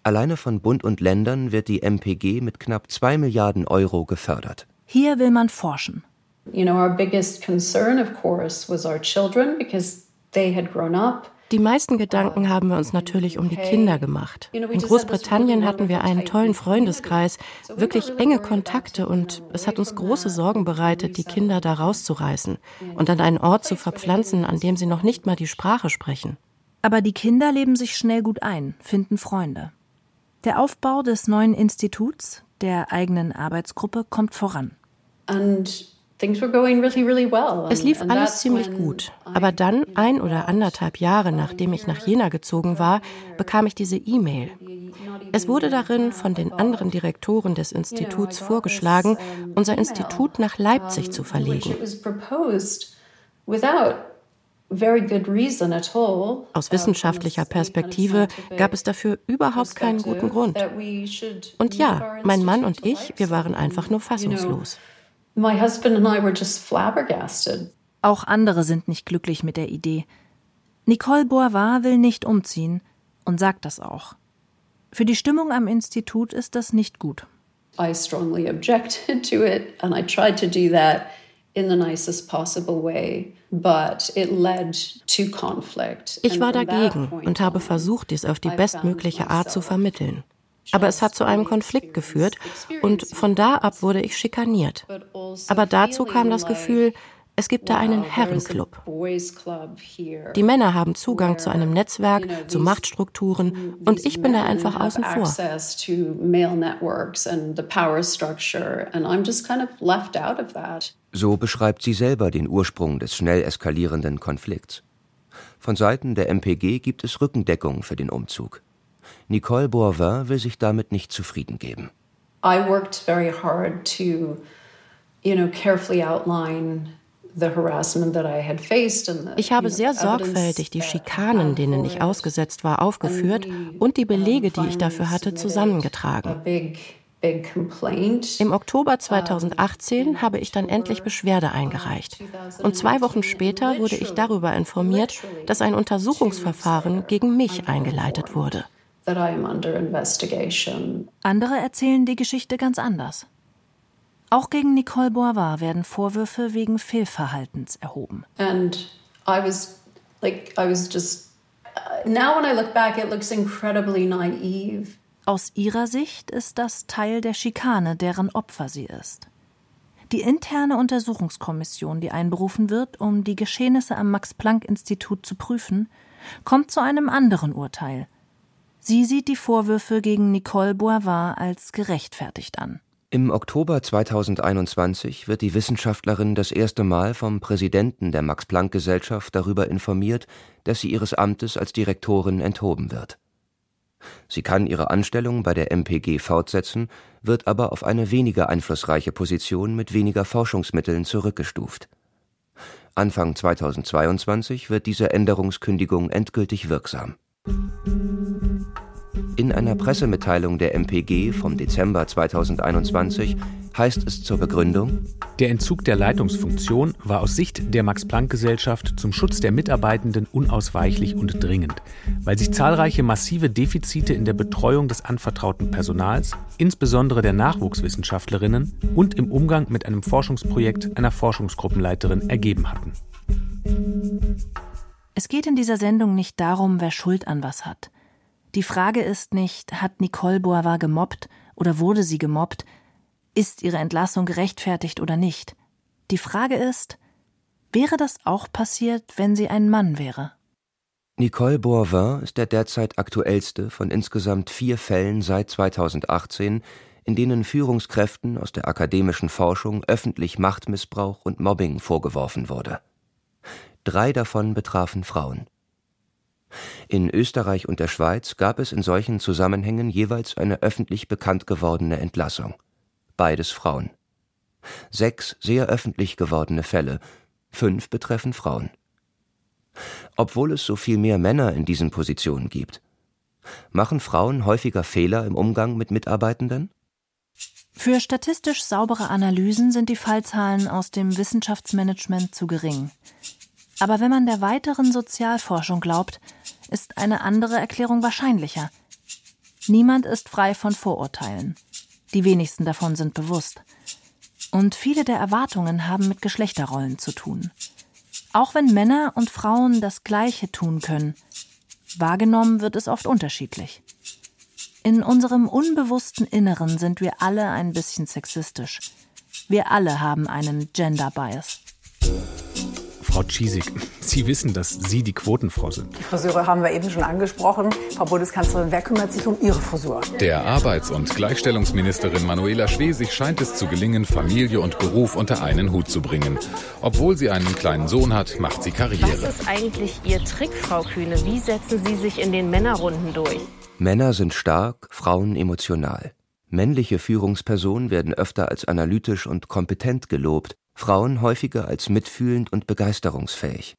Alleine von Bund und Ländern wird die MPG mit knapp 2 Milliarden Euro gefördert. Hier will man forschen. You know, our biggest concern, of course, was our children because they had grown up Die meisten Gedanken haben wir uns natürlich um die Kinder gemacht. In Großbritannien hatten wir einen tollen Freundeskreis, wirklich enge Kontakte und es hat uns große Sorgen bereitet, die Kinder da rauszureißen und an einen Ort zu verpflanzen, an dem sie noch nicht mal die Sprache sprechen. Aber die Kinder leben sich schnell gut ein, finden Freunde. Der Aufbau des neuen Instituts, der eigenen Arbeitsgruppe, kommt voran. Und es lief alles ziemlich gut. Aber dann, ein oder anderthalb Jahre nachdem ich nach Jena gezogen war, bekam ich diese E-Mail. Es wurde darin von den anderen Direktoren des Instituts vorgeschlagen, unser Institut nach Leipzig zu verlegen. Aus wissenschaftlicher Perspektive gab es dafür überhaupt keinen guten Grund. Und ja, mein Mann und ich, wir waren einfach nur fassungslos. Auch andere sind nicht glücklich mit der Idee. Nicole Boivin will nicht umziehen und sagt das auch. Für die Stimmung am Institut ist das nicht gut. I strongly objected to it and I tried to do that in the nicest possible way, but it led to conflict. Ich war dagegen und habe versucht, dies auf die bestmögliche Art zu vermitteln. Aber es hat zu einem Konflikt geführt und von da ab wurde ich schikaniert. Aber dazu kam das Gefühl, es gibt da einen Herrenclub. Die Männer haben Zugang zu einem Netzwerk, zu Machtstrukturen und ich bin da einfach außen vor. So beschreibt sie selber den Ursprung des schnell eskalierenden Konflikts. Von Seiten der MPG gibt es Rückendeckung für den Umzug. Nicole Boivin will sich damit nicht zufrieden geben. I worked very hard to, you know, carefully outline ich habe sehr sorgfältig die Schikanen, denen ich ausgesetzt war, aufgeführt und die Belege, die ich dafür hatte, zusammengetragen. Im Oktober 2018 habe ich dann endlich Beschwerde eingereicht. Und zwei Wochen später wurde ich darüber informiert, dass ein Untersuchungsverfahren gegen mich eingeleitet wurde. Andere erzählen die Geschichte ganz anders. Auch gegen Nicole Boivin werden Vorwürfe wegen Fehlverhaltens erhoben. And I was like I was just uh, now when I look back it looks incredibly naive. Aus ihrer Sicht ist das Teil der Schikane, deren Opfer sie ist. Die interne Untersuchungskommission, die einberufen wird, um die Geschehnisse am Max Planck Institut zu prüfen, kommt zu einem anderen Urteil. Sie sieht die Vorwürfe gegen Nicole Boivin als gerechtfertigt an. Im Oktober 2021 wird die Wissenschaftlerin das erste Mal vom Präsidenten der Max-Planck-Gesellschaft darüber informiert, dass sie ihres Amtes als Direktorin enthoben wird. Sie kann ihre Anstellung bei der MPG fortsetzen, wird aber auf eine weniger einflussreiche Position mit weniger Forschungsmitteln zurückgestuft. Anfang 2022 wird diese Änderungskündigung endgültig wirksam. In einer Pressemitteilung der MPG vom Dezember 2021 heißt es zur Begründung: Der Entzug der Leitungsfunktion war aus Sicht der Max-Planck-Gesellschaft zum Schutz der Mitarbeitenden unausweichlich und dringend, weil sich zahlreiche massive Defizite in der Betreuung des anvertrauten Personals, insbesondere der Nachwuchswissenschaftlerinnen und im Umgang mit einem Forschungsprojekt einer Forschungsgruppenleiterin ergeben hatten. Es geht in dieser Sendung nicht darum, wer Schuld an was hat. Die Frage ist nicht, hat Nicole Boivin gemobbt oder wurde sie gemobbt? Ist ihre Entlassung gerechtfertigt oder nicht? Die Frage ist, wäre das auch passiert, wenn sie ein Mann wäre? Nicole Boivin ist der derzeit aktuellste von insgesamt vier Fällen seit 2018, in denen Führungskräften aus der akademischen Forschung öffentlich Machtmissbrauch und Mobbing vorgeworfen wurde. Drei davon betrafen Frauen. In Österreich und der Schweiz gab es in solchen Zusammenhängen jeweils eine öffentlich bekannt gewordene Entlassung. Beides Frauen. Sechs sehr öffentlich gewordene Fälle, fünf betreffen Frauen. Obwohl es so viel mehr Männer in diesen Positionen gibt. Machen Frauen häufiger Fehler im Umgang mit Mitarbeitenden? Für statistisch saubere Analysen sind die Fallzahlen aus dem Wissenschaftsmanagement zu gering. Aber wenn man der weiteren Sozialforschung glaubt, ist eine andere Erklärung wahrscheinlicher. Niemand ist frei von Vorurteilen. Die wenigsten davon sind bewusst. Und viele der Erwartungen haben mit Geschlechterrollen zu tun. Auch wenn Männer und Frauen das Gleiche tun können, Wahrgenommen wird es oft unterschiedlich. In unserem unbewussten Inneren sind wir alle ein bisschen sexistisch. Wir alle haben einen Gender Bias. Frau Czisik, Sie wissen, dass Sie die Quotenfrau sind. Die Friseure haben wir eben schon angesprochen. Frau Bundeskanzlerin, wer kümmert sich um Ihre Frisur? Der Arbeits- und Gleichstellungsministerin Manuela Schwesig scheint es zu gelingen, Familie und Beruf unter einen Hut zu bringen. Obwohl sie einen kleinen Sohn hat, macht sie Karriere. Was ist eigentlich Ihr Trick, Frau Kühne? Wie setzen Sie sich in den Männerrunden durch? Männer sind stark, Frauen emotional. Männliche Führungspersonen werden öfter als analytisch und kompetent gelobt, Frauen häufiger als mitfühlend und begeisterungsfähig.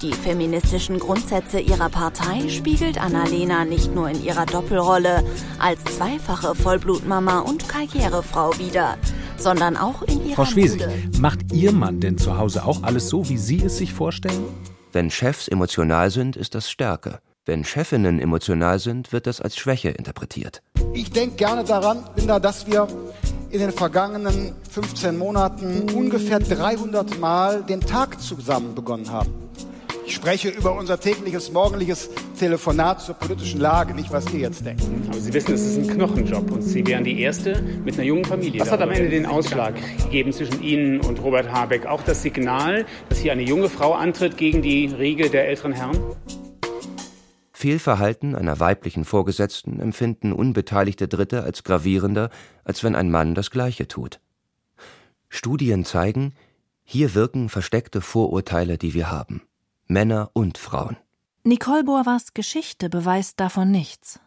Die feministischen Grundsätze ihrer Partei spiegelt Annalena nicht nur in ihrer Doppelrolle als zweifache Vollblutmama und Karrierefrau wider, sondern auch in ihrer Frau Schwesig, Bude. macht Ihr Mann denn zu Hause auch alles so, wie Sie es sich vorstellen? Wenn Chefs emotional sind, ist das Stärke. Wenn Chefinnen emotional sind, wird das als Schwäche interpretiert. Ich denke gerne daran, Linda, dass wir in den vergangenen 15 Monaten ungefähr 300 Mal den Tag zusammen begonnen haben. Ich spreche über unser tägliches morgendliches Telefonat zur politischen Lage, nicht was ihr jetzt denkt. Aber Sie wissen, es ist ein Knochenjob und Sie wären die Erste mit einer jungen Familie. Was hat am Ende den Ausschlag gegeben zwischen Ihnen und Robert Habeck? Auch das Signal, dass hier eine junge Frau antritt gegen die Riege der älteren Herren? Fehlverhalten einer weiblichen Vorgesetzten empfinden unbeteiligte Dritte als gravierender, als wenn ein Mann das Gleiche tut. Studien zeigen, hier wirken versteckte Vorurteile, die wir haben. Männer und Frauen. Nicole Boavars Geschichte beweist davon nichts.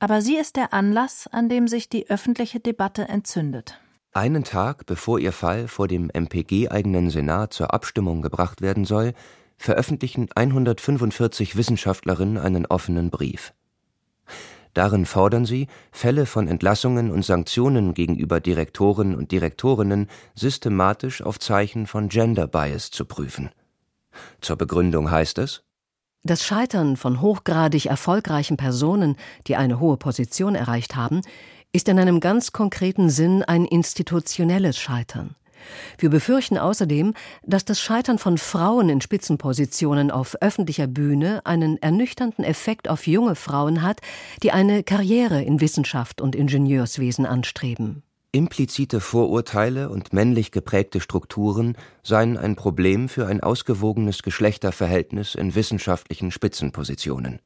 Aber sie ist der Anlass, an dem sich die öffentliche Debatte entzündet. Einen Tag bevor ihr Fall vor dem MPG-eigenen Senat zur Abstimmung gebracht werden soll, veröffentlichen 145 Wissenschaftlerinnen einen offenen Brief. Darin fordern sie, Fälle von Entlassungen und Sanktionen gegenüber Direktoren und Direktorinnen systematisch auf Zeichen von Gender Bias zu prüfen. Zur Begründung heißt es, Das Scheitern von hochgradig erfolgreichen Personen, die eine hohe Position erreicht haben, ist in einem ganz konkreten Sinn ein institutionelles Scheitern. Wir befürchten außerdem, dass das Scheitern von Frauen in Spitzenpositionen auf öffentlicher Bühne einen ernüchternden Effekt auf junge Frauen hat, die eine Karriere in Wissenschaft und Ingenieurswesen anstreben. Implizite Vorurteile und männlich geprägte Strukturen seien ein Problem für ein ausgewogenes Geschlechterverhältnis in wissenschaftlichen Spitzenpositionen.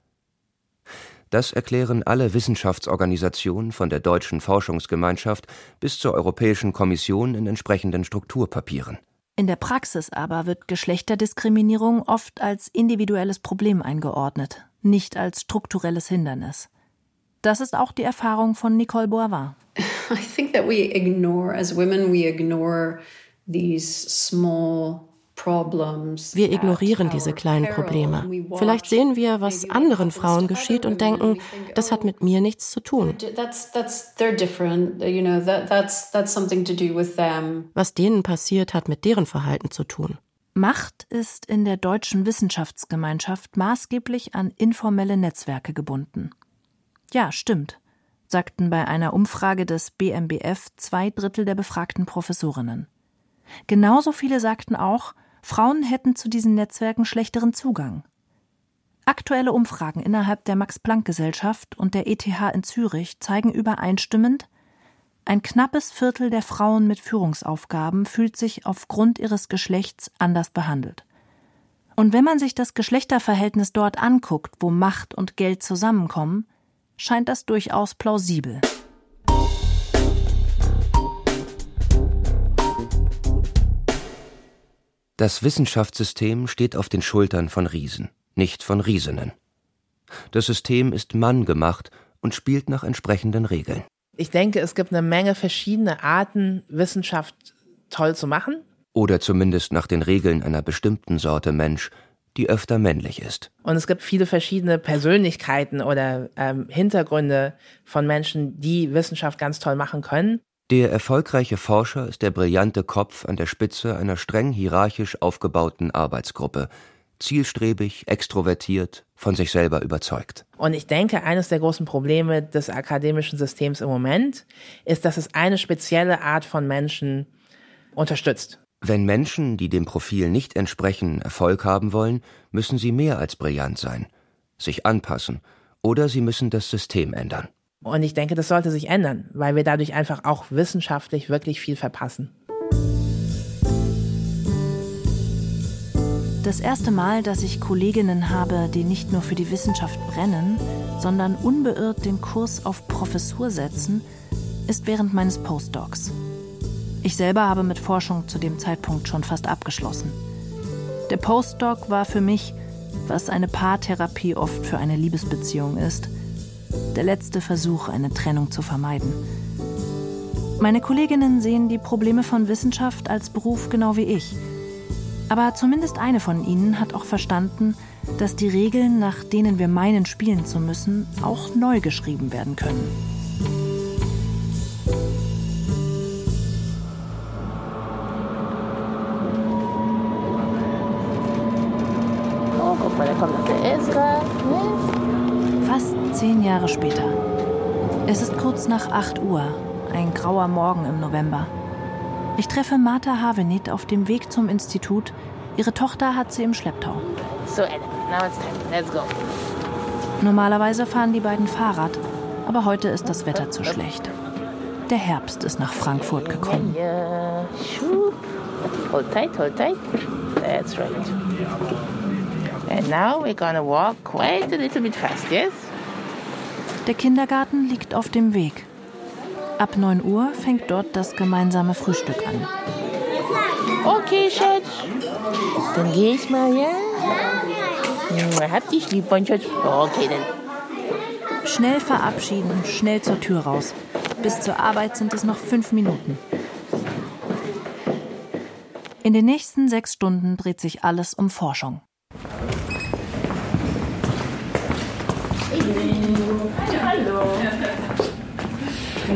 Das erklären alle Wissenschaftsorganisationen von der Deutschen Forschungsgemeinschaft bis zur Europäischen Kommission in entsprechenden Strukturpapieren. In der Praxis aber wird Geschlechterdiskriminierung oft als individuelles Problem eingeordnet, nicht als strukturelles Hindernis. Das ist auch die Erfahrung von Nicole Boivin. I think that we ignore, as women, we ignore these small wir ignorieren diese kleinen Probleme. Vielleicht sehen wir, was anderen Frauen geschieht und denken, das hat mit mir nichts zu tun. Was denen passiert, hat mit deren Verhalten zu tun. Macht ist in der deutschen Wissenschaftsgemeinschaft maßgeblich an informelle Netzwerke gebunden. Ja, stimmt, sagten bei einer Umfrage des BMBF zwei Drittel der befragten Professorinnen. Genauso viele sagten auch, Frauen hätten zu diesen Netzwerken schlechteren Zugang. Aktuelle Umfragen innerhalb der Max-Planck-Gesellschaft und der ETH in Zürich zeigen übereinstimmend, ein knappes Viertel der Frauen mit Führungsaufgaben fühlt sich aufgrund ihres Geschlechts anders behandelt. Und wenn man sich das Geschlechterverhältnis dort anguckt, wo Macht und Geld zusammenkommen, scheint das durchaus plausibel. Das Wissenschaftssystem steht auf den Schultern von Riesen, nicht von Riesinnen. Das System ist manngemacht und spielt nach entsprechenden Regeln. Ich denke, es gibt eine Menge verschiedene Arten, Wissenschaft toll zu machen. Oder zumindest nach den Regeln einer bestimmten Sorte Mensch, die öfter männlich ist. Und es gibt viele verschiedene Persönlichkeiten oder ähm, Hintergründe von Menschen, die Wissenschaft ganz toll machen können. Der erfolgreiche Forscher ist der brillante Kopf an der Spitze einer streng hierarchisch aufgebauten Arbeitsgruppe, zielstrebig, extrovertiert, von sich selber überzeugt. Und ich denke, eines der großen Probleme des akademischen Systems im Moment ist, dass es eine spezielle Art von Menschen unterstützt. Wenn Menschen, die dem Profil nicht entsprechen, Erfolg haben wollen, müssen sie mehr als brillant sein. sich anpassen oder sie müssen das System ändern. Und ich denke, das sollte sich ändern, weil wir dadurch einfach auch wissenschaftlich wirklich viel verpassen. Das erste Mal, dass ich Kolleginnen habe, die nicht nur für die Wissenschaft brennen, sondern unbeirrt den Kurs auf Professur setzen, ist während meines Postdocs. Ich selber habe mit Forschung zu dem Zeitpunkt schon fast abgeschlossen. Der Postdoc war für mich, was eine Paartherapie oft für eine Liebesbeziehung ist, der letzte Versuch, eine Trennung zu vermeiden. Meine Kolleginnen sehen die Probleme von Wissenschaft als Beruf genau wie ich – aber zumindest eine von ihnen hat auch verstanden, dass die Regeln, nach denen wir meinen, spielen zu müssen, auch neu geschrieben werden können. Oh, guck mal, da kommt noch der Ezra. Zehn Jahre später. Es ist kurz nach 8 Uhr, ein grauer Morgen im November. Ich treffe Martha Havenit auf dem Weg zum Institut. Ihre Tochter hat sie im Schlepptau. So, Ellen, now it's time. Let's go. Normalerweise fahren die beiden Fahrrad, aber heute ist das Wetter zu schlecht. Der Herbst ist nach Frankfurt gekommen. Hold tight, hold tight. That's right. And now we're gonna walk quite a little bit fast, yes? Der Kindergarten liegt auf dem Weg. Ab 9 Uhr fängt dort das gemeinsame Frühstück an. Okay, Schatz. Dann gehe ich mal, ja? Hab dich lieb, mein Schatz. Okay, dann. Schnell verabschieden, schnell zur Tür raus. Bis zur Arbeit sind es noch fünf Minuten. In den nächsten sechs Stunden dreht sich alles um Forschung.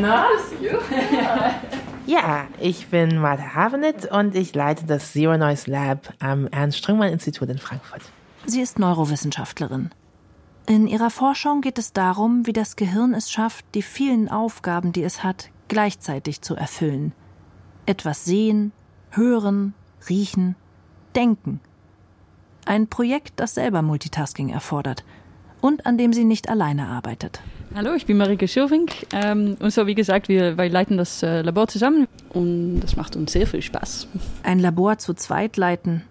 Na, Ja, ich bin Martha Havenit und ich leite das Zero Noise Lab am Ernst-Strüngmann-Institut in Frankfurt. Sie ist Neurowissenschaftlerin. In ihrer Forschung geht es darum, wie das Gehirn es schafft, die vielen Aufgaben, die es hat, gleichzeitig zu erfüllen. Etwas sehen, hören, riechen, denken. Ein Projekt, das selber Multitasking erfordert und an dem sie nicht alleine arbeitet. Hallo, ich bin Marike Schirvink ähm, und so wie gesagt, wir, wir leiten das äh, Labor zusammen und das macht uns sehr viel Spaß. Ein Labor zu zweit leiten,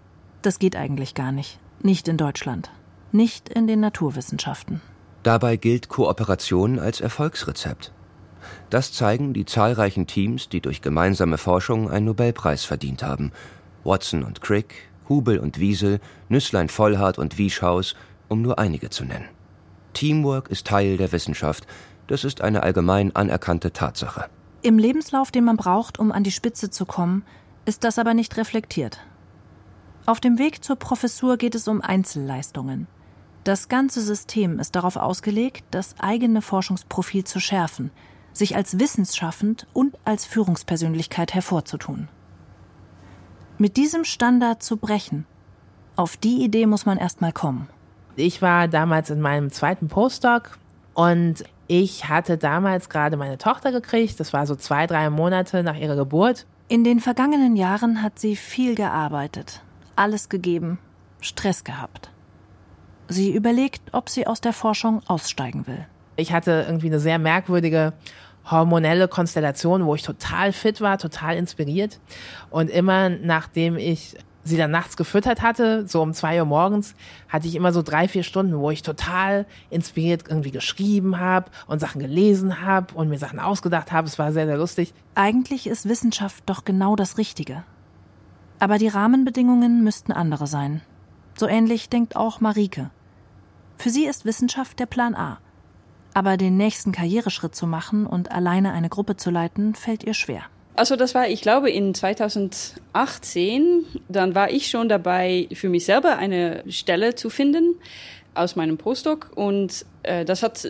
das geht eigentlich gar nicht. Nicht in Deutschland. Nicht in den Naturwissenschaften. Dabei gilt Kooperation als Erfolgsrezept. Das zeigen die zahlreichen Teams, die durch gemeinsame Forschung einen Nobelpreis verdient haben. Watson und Crick, Hubel und Wiesel, Nüsslein Vollhardt und Wieschhaus, um nur einige zu nennen. Teamwork ist Teil der Wissenschaft. Das ist eine allgemein anerkannte Tatsache. Im Lebenslauf, den man braucht, um an die Spitze zu kommen, ist das aber nicht reflektiert. Auf dem Weg zur Professur geht es um Einzelleistungen. Das ganze System ist darauf ausgelegt, das eigene Forschungsprofil zu schärfen, sich als wissensschaffend und als Führungspersönlichkeit hervorzutun. Mit diesem Standard zu brechen, auf die Idee muss man erst mal kommen. Ich war damals in meinem zweiten Postdoc und ich hatte damals gerade meine Tochter gekriegt. Das war so zwei, drei Monate nach ihrer Geburt. In den vergangenen Jahren hat sie viel gearbeitet, alles gegeben, Stress gehabt. Sie überlegt, ob sie aus der Forschung aussteigen will. Ich hatte irgendwie eine sehr merkwürdige hormonelle Konstellation, wo ich total fit war, total inspiriert. Und immer nachdem ich sie dann nachts gefüttert hatte, so um zwei Uhr morgens, hatte ich immer so drei, vier Stunden, wo ich total inspiriert irgendwie geschrieben habe und Sachen gelesen habe und mir Sachen ausgedacht habe. Es war sehr, sehr lustig. Eigentlich ist Wissenschaft doch genau das Richtige. Aber die Rahmenbedingungen müssten andere sein. So ähnlich denkt auch Marike. Für sie ist Wissenschaft der Plan A. Aber den nächsten Karriereschritt zu machen und alleine eine Gruppe zu leiten, fällt ihr schwer. Also das war, ich glaube, in 2018, dann war ich schon dabei, für mich selber eine Stelle zu finden aus meinem Postdoc und äh, das hat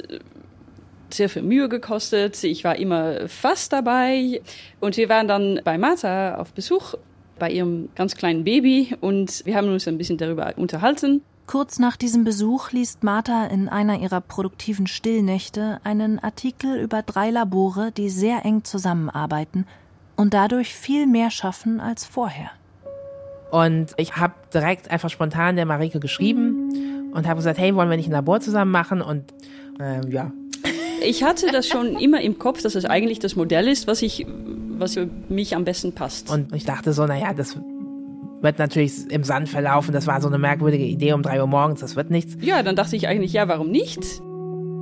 sehr viel Mühe gekostet. Ich war immer fast dabei und wir waren dann bei Martha auf Besuch bei ihrem ganz kleinen Baby und wir haben uns ein bisschen darüber unterhalten. Kurz nach diesem Besuch liest Martha in einer ihrer produktiven Stillnächte einen Artikel über drei Labore, die sehr eng zusammenarbeiten und dadurch viel mehr schaffen als vorher. Und ich habe direkt einfach spontan der Marike geschrieben und habe gesagt, hey, wollen wir nicht ein Labor zusammen machen? Und ähm, ja. Ich hatte das schon immer im Kopf, dass es eigentlich das Modell ist, was ich, was für mich am besten passt. Und ich dachte so, naja, das wird natürlich im Sand verlaufen. Das war so eine merkwürdige Idee um drei Uhr morgens, das wird nichts. Ja, dann dachte ich eigentlich, ja, warum nicht?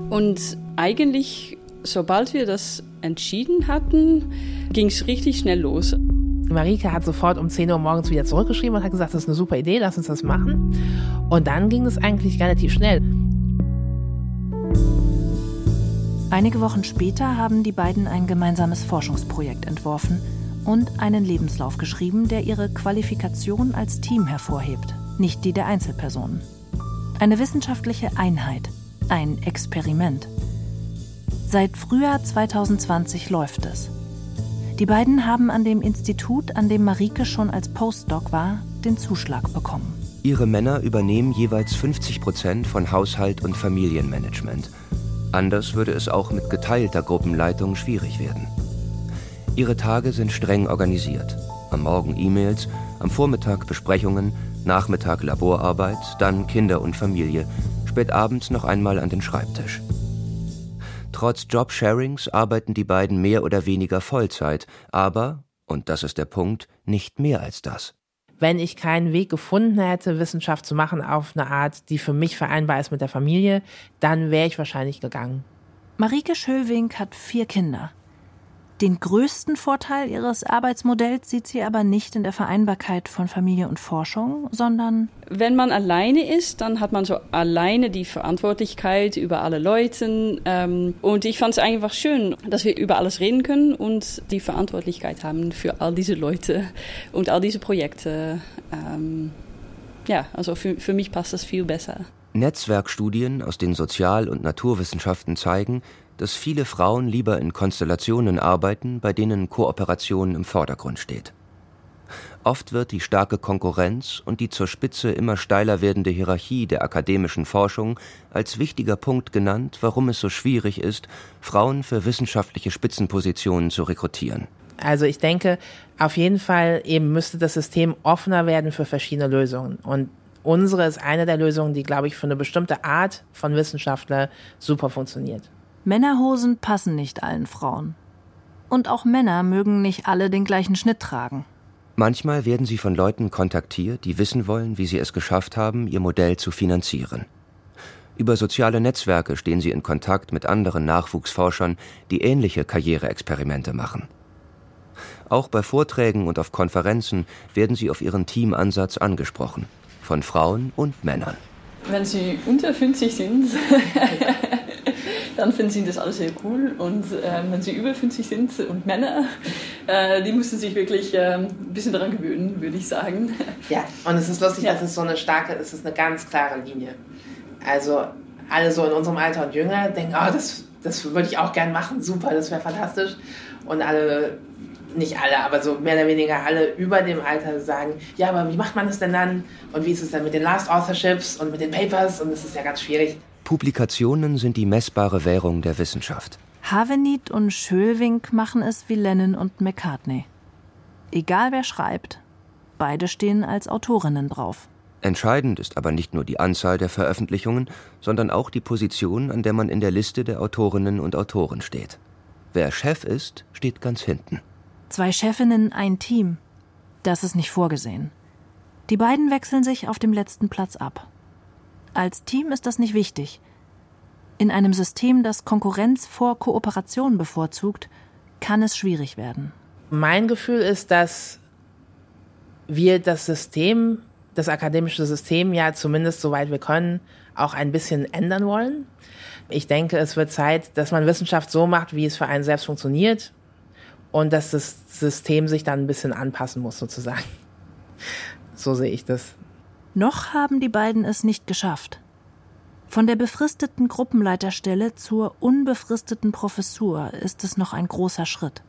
Und eigentlich, sobald wir das entschieden hatten, ging es richtig schnell los. Marike hat sofort um 10 Uhr morgens wieder zurückgeschrieben und hat gesagt, das ist eine super Idee, lass uns das machen. Und dann ging es eigentlich relativ schnell. Einige Wochen später haben die beiden ein gemeinsames Forschungsprojekt entworfen und einen Lebenslauf geschrieben, der ihre Qualifikation als Team hervorhebt, nicht die der Einzelpersonen. Eine wissenschaftliche Einheit, ein Experiment. Seit Frühjahr 2020 läuft es. Die beiden haben an dem Institut, an dem Marike schon als Postdoc war, den Zuschlag bekommen. Ihre Männer übernehmen jeweils 50 Prozent von Haushalt und Familienmanagement. Anders würde es auch mit geteilter Gruppenleitung schwierig werden. Ihre Tage sind streng organisiert. Am Morgen E-Mails, am Vormittag Besprechungen, Nachmittag Laborarbeit, dann Kinder und Familie, spät abends noch einmal an den Schreibtisch. Trotz Jobsharings arbeiten die beiden mehr oder weniger Vollzeit, aber, und das ist der Punkt, nicht mehr als das. Wenn ich keinen Weg gefunden hätte, Wissenschaft zu machen auf eine Art, die für mich vereinbar ist mit der Familie, dann wäre ich wahrscheinlich gegangen. Marike Schölwink hat vier Kinder. Den größten Vorteil ihres Arbeitsmodells sieht sie aber nicht in der Vereinbarkeit von Familie und Forschung, sondern wenn man alleine ist, dann hat man so alleine die Verantwortlichkeit über alle Leute. Ähm, und ich fand es einfach schön, dass wir über alles reden können und die Verantwortlichkeit haben für all diese Leute und all diese Projekte. Ähm, ja, also für, für mich passt das viel besser. Netzwerkstudien aus den Sozial- und Naturwissenschaften zeigen, dass viele Frauen lieber in Konstellationen arbeiten, bei denen Kooperation im Vordergrund steht. Oft wird die starke Konkurrenz und die zur Spitze immer steiler werdende Hierarchie der akademischen Forschung als wichtiger Punkt genannt, warum es so schwierig ist, Frauen für wissenschaftliche Spitzenpositionen zu rekrutieren. Also ich denke, auf jeden Fall eben müsste das System offener werden für verschiedene Lösungen. Und unsere ist eine der Lösungen, die, glaube ich, für eine bestimmte Art von Wissenschaftler super funktioniert. Männerhosen passen nicht allen Frauen. Und auch Männer mögen nicht alle den gleichen Schnitt tragen. Manchmal werden sie von Leuten kontaktiert, die wissen wollen, wie sie es geschafft haben, ihr Modell zu finanzieren. Über soziale Netzwerke stehen sie in Kontakt mit anderen Nachwuchsforschern, die ähnliche Karriereexperimente machen. Auch bei Vorträgen und auf Konferenzen werden sie auf ihren Teamansatz angesprochen, von Frauen und Männern. Wenn sie unter 50 sind, dann finden sie das alles sehr cool. Und äh, wenn sie über 50 sind und Männer, äh, die müssen sich wirklich äh, ein bisschen daran gewöhnen, würde ich sagen. Ja, und es ist lustig, ja. dass es so eine starke, es ist eine ganz klare Linie. Also alle so in unserem Alter und jünger denken, oh, das, das würde ich auch gern machen, super, das wäre fantastisch. Und alle nicht alle, aber so mehr oder weniger alle über dem Alter sagen, ja, aber wie macht man das denn dann? Und wie ist es dann mit den Last Authorships und mit den Papers? Und das ist ja ganz schwierig. Publikationen sind die messbare Währung der Wissenschaft. Havenit und Schölwink machen es wie Lennon und McCartney. Egal wer schreibt, beide stehen als Autorinnen drauf. Entscheidend ist aber nicht nur die Anzahl der Veröffentlichungen, sondern auch die Position, an der man in der Liste der Autorinnen und Autoren steht. Wer Chef ist, steht ganz hinten. Zwei Chefinnen, ein Team. Das ist nicht vorgesehen. Die beiden wechseln sich auf dem letzten Platz ab. Als Team ist das nicht wichtig. In einem System, das Konkurrenz vor Kooperation bevorzugt, kann es schwierig werden. Mein Gefühl ist, dass wir das System, das akademische System ja zumindest soweit wir können, auch ein bisschen ändern wollen. Ich denke, es wird Zeit, dass man Wissenschaft so macht, wie es für einen selbst funktioniert und dass das System sich dann ein bisschen anpassen muss, sozusagen. So sehe ich das. Noch haben die beiden es nicht geschafft. Von der befristeten Gruppenleiterstelle zur unbefristeten Professur ist es noch ein großer Schritt.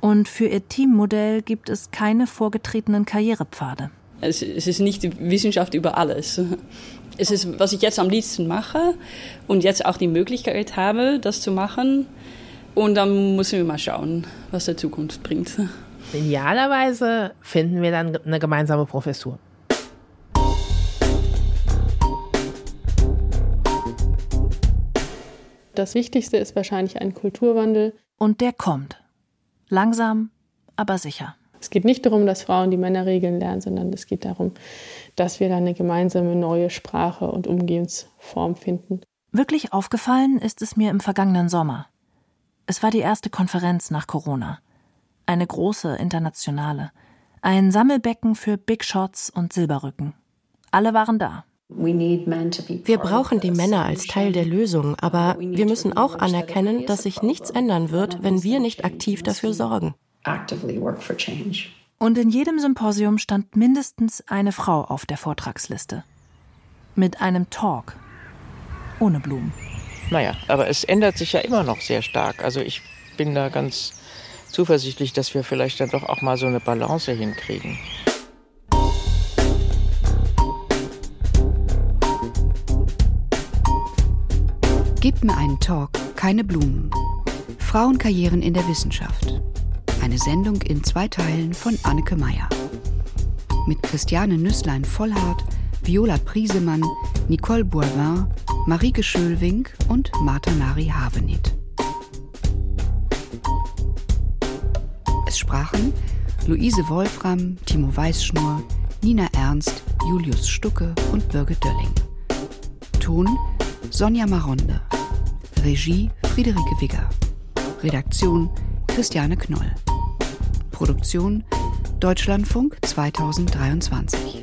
Und für ihr Teammodell gibt es keine vorgetretenen Karrierepfade. Es, es ist nicht die Wissenschaft über alles. Es ist, was ich jetzt am liebsten mache und jetzt auch die Möglichkeit habe, das zu machen. Und dann müssen wir mal schauen, was der Zukunft bringt. Idealerweise finden wir dann eine gemeinsame Professur. Das Wichtigste ist wahrscheinlich ein Kulturwandel. Und der kommt. Langsam, aber sicher. Es geht nicht darum, dass Frauen die Männerregeln lernen, sondern es geht darum, dass wir da eine gemeinsame neue Sprache und Umgehensform finden. Wirklich aufgefallen ist es mir im vergangenen Sommer. Es war die erste Konferenz nach Corona. Eine große internationale. Ein Sammelbecken für Big Shots und Silberrücken. Alle waren da. Wir brauchen die Männer als Teil der Lösung, aber wir müssen auch anerkennen, dass sich nichts ändern wird, wenn wir nicht aktiv dafür sorgen. Und in jedem Symposium stand mindestens eine Frau auf der Vortragsliste. Mit einem Talk. Ohne Blumen. Naja, aber es ändert sich ja immer noch sehr stark. Also ich bin da ganz zuversichtlich, dass wir vielleicht dann doch auch mal so eine Balance hinkriegen. Gebt mir einen Talk, keine Blumen. Frauenkarrieren in der Wissenschaft. Eine Sendung in zwei Teilen von Anneke Meyer. Mit Christiane Nüsslein-Vollhardt, Viola Priesemann, Nicole Boivin, Marike Schölwink und Martha Nari Havenit. Es sprachen Luise Wolfram, Timo Weißschnur, Nina Ernst, Julius Stucke und Birgit Dölling. Ton Sonja Maronde. Regie Friederike Wigger. Redaktion Christiane Knoll. Produktion Deutschlandfunk 2023.